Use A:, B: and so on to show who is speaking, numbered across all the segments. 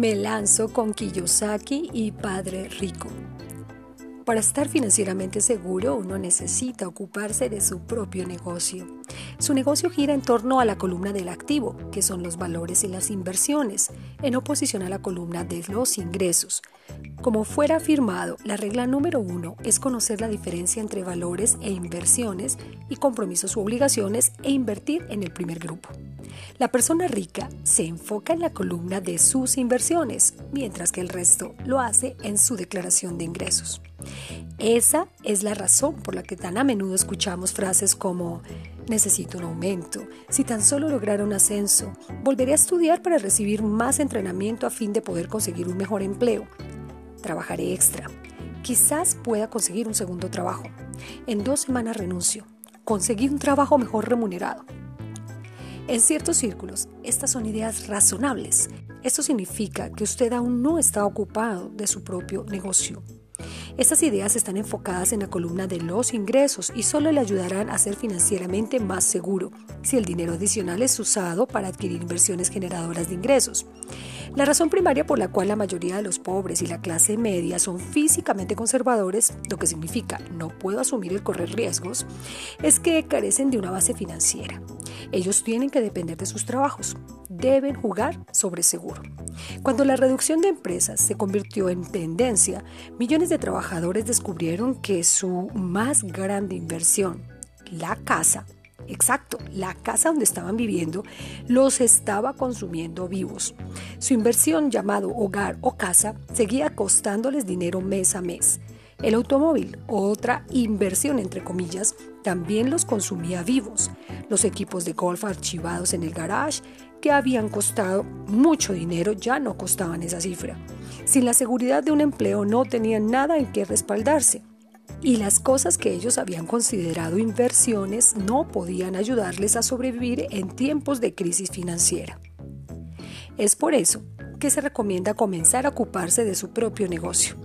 A: Me lanzo con Kiyosaki y Padre Rico. Para estar financieramente seguro, uno necesita ocuparse de su propio negocio. Su negocio gira en torno a la columna del activo, que son los valores y las inversiones, en oposición a la columna de los ingresos. Como fuera afirmado, la regla número uno es conocer la diferencia entre valores e inversiones y compromisos u obligaciones e invertir en el primer grupo. La persona rica se enfoca en la columna de sus inversiones, mientras que el resto lo hace en su declaración de ingresos. Esa es la razón por la que tan a menudo escuchamos frases como necesito un aumento, si tan solo lograra un ascenso, volveré a estudiar para recibir más entrenamiento a fin de poder conseguir un mejor empleo, trabajaré extra, quizás pueda conseguir un segundo trabajo, en dos semanas renuncio, conseguí un trabajo mejor remunerado. En ciertos círculos, estas son ideas razonables. Esto significa que usted aún no está ocupado de su propio negocio. Estas ideas están enfocadas en la columna de los ingresos y solo le ayudarán a ser financieramente más seguro si el dinero adicional es usado para adquirir inversiones generadoras de ingresos. La razón primaria por la cual la mayoría de los pobres y la clase media son físicamente conservadores, lo que significa no puedo asumir el correr riesgos, es que carecen de una base financiera. Ellos tienen que depender de sus trabajos, deben jugar sobre seguro. Cuando la reducción de empresas se convirtió en tendencia, millones de trabajadores descubrieron que su más grande inversión, la casa, exacto, la casa donde estaban viviendo, los estaba consumiendo vivos. Su inversión llamado hogar o casa seguía costándoles dinero mes a mes. El automóvil, otra inversión entre comillas, también los consumía vivos. Los equipos de golf archivados en el garage, que habían costado mucho dinero, ya no costaban esa cifra. Sin la seguridad de un empleo no tenían nada en que respaldarse. Y las cosas que ellos habían considerado inversiones no podían ayudarles a sobrevivir en tiempos de crisis financiera. Es por eso que se recomienda comenzar a ocuparse de su propio negocio.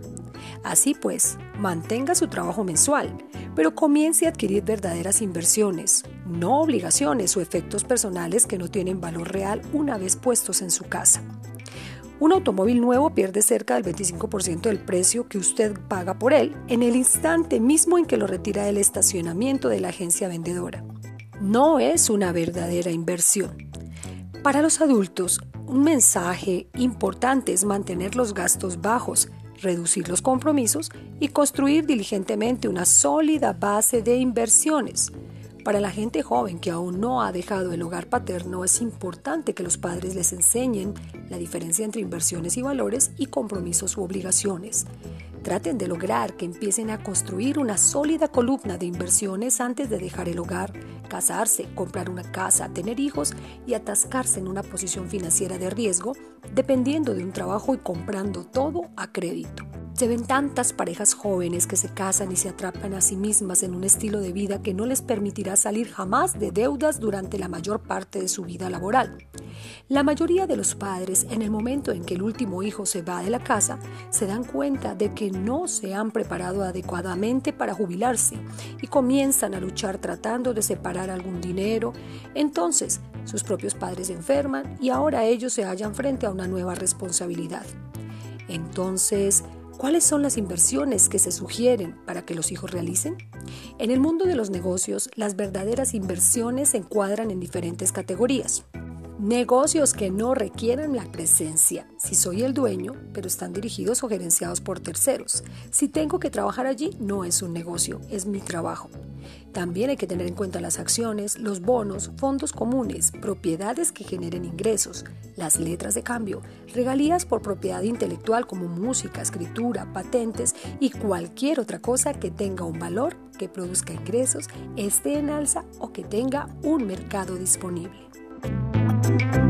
A: Así pues, mantenga su trabajo mensual, pero comience a adquirir verdaderas inversiones, no obligaciones o efectos personales que no tienen valor real una vez puestos en su casa. Un automóvil nuevo pierde cerca del 25% del precio que usted paga por él en el instante mismo en que lo retira del estacionamiento de la agencia vendedora. No es una verdadera inversión. Para los adultos, un mensaje importante es mantener los gastos bajos reducir los compromisos y construir diligentemente una sólida base de inversiones. Para la gente joven que aún no ha dejado el hogar paterno es importante que los padres les enseñen la diferencia entre inversiones y valores y compromisos u obligaciones. Traten de lograr que empiecen a construir una sólida columna de inversiones antes de dejar el hogar, casarse, comprar una casa, tener hijos y atascarse en una posición financiera de riesgo, dependiendo de un trabajo y comprando todo a crédito. Se ven tantas parejas jóvenes que se casan y se atrapan a sí mismas en un estilo de vida que no les permitirá salir jamás de deudas durante la mayor parte de su vida laboral. La mayoría de los padres, en el momento en que el último hijo se va de la casa, se dan cuenta de que no se han preparado adecuadamente para jubilarse y comienzan a luchar tratando de separar algún dinero. Entonces, sus propios padres enferman y ahora ellos se hallan frente a una nueva responsabilidad. Entonces, ¿Cuáles son las inversiones que se sugieren para que los hijos realicen? En el mundo de los negocios, las verdaderas inversiones se encuadran en diferentes categorías. Negocios que no requieran la presencia, si soy el dueño, pero están dirigidos o gerenciados por terceros. Si tengo que trabajar allí, no es un negocio, es mi trabajo. También hay que tener en cuenta las acciones, los bonos, fondos comunes, propiedades que generen ingresos, las letras de cambio, regalías por propiedad intelectual como música, escritura, patentes y cualquier otra cosa que tenga un valor, que produzca ingresos, esté en alza o que tenga un mercado disponible. Thank you.